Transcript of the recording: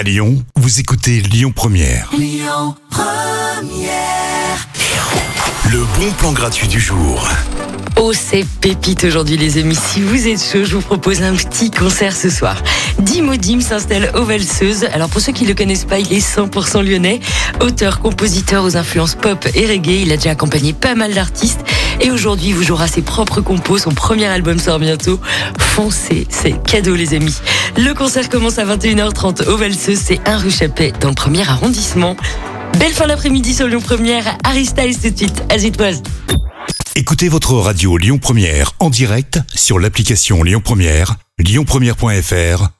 À Lyon, vous écoutez Lyon Première. Le bon plan gratuit du jour. Oh, c'est pépite aujourd'hui, les amis. Si vous êtes chaud, je vous propose un petit concert ce soir. Dim Dim s'installe au Valseuse. Alors, pour ceux qui le connaissent pas, il est 100% lyonnais. Auteur, compositeur aux influences pop et reggae. Il a déjà accompagné pas mal d'artistes. Et aujourd'hui, il vous jouera ses propres compos. Son premier album sort bientôt. Foncez, c'est cadeau, les amis. Le concert commence à 21h30 au Valseuse. C'est un rue Chappet dans le premier arrondissement. Belle fin d'après-midi sur Lyon Première. Harry Styles tout de suite. As it was. Écoutez votre radio Lyon Première en direct sur l'application Lyon Première, lyonpremière.fr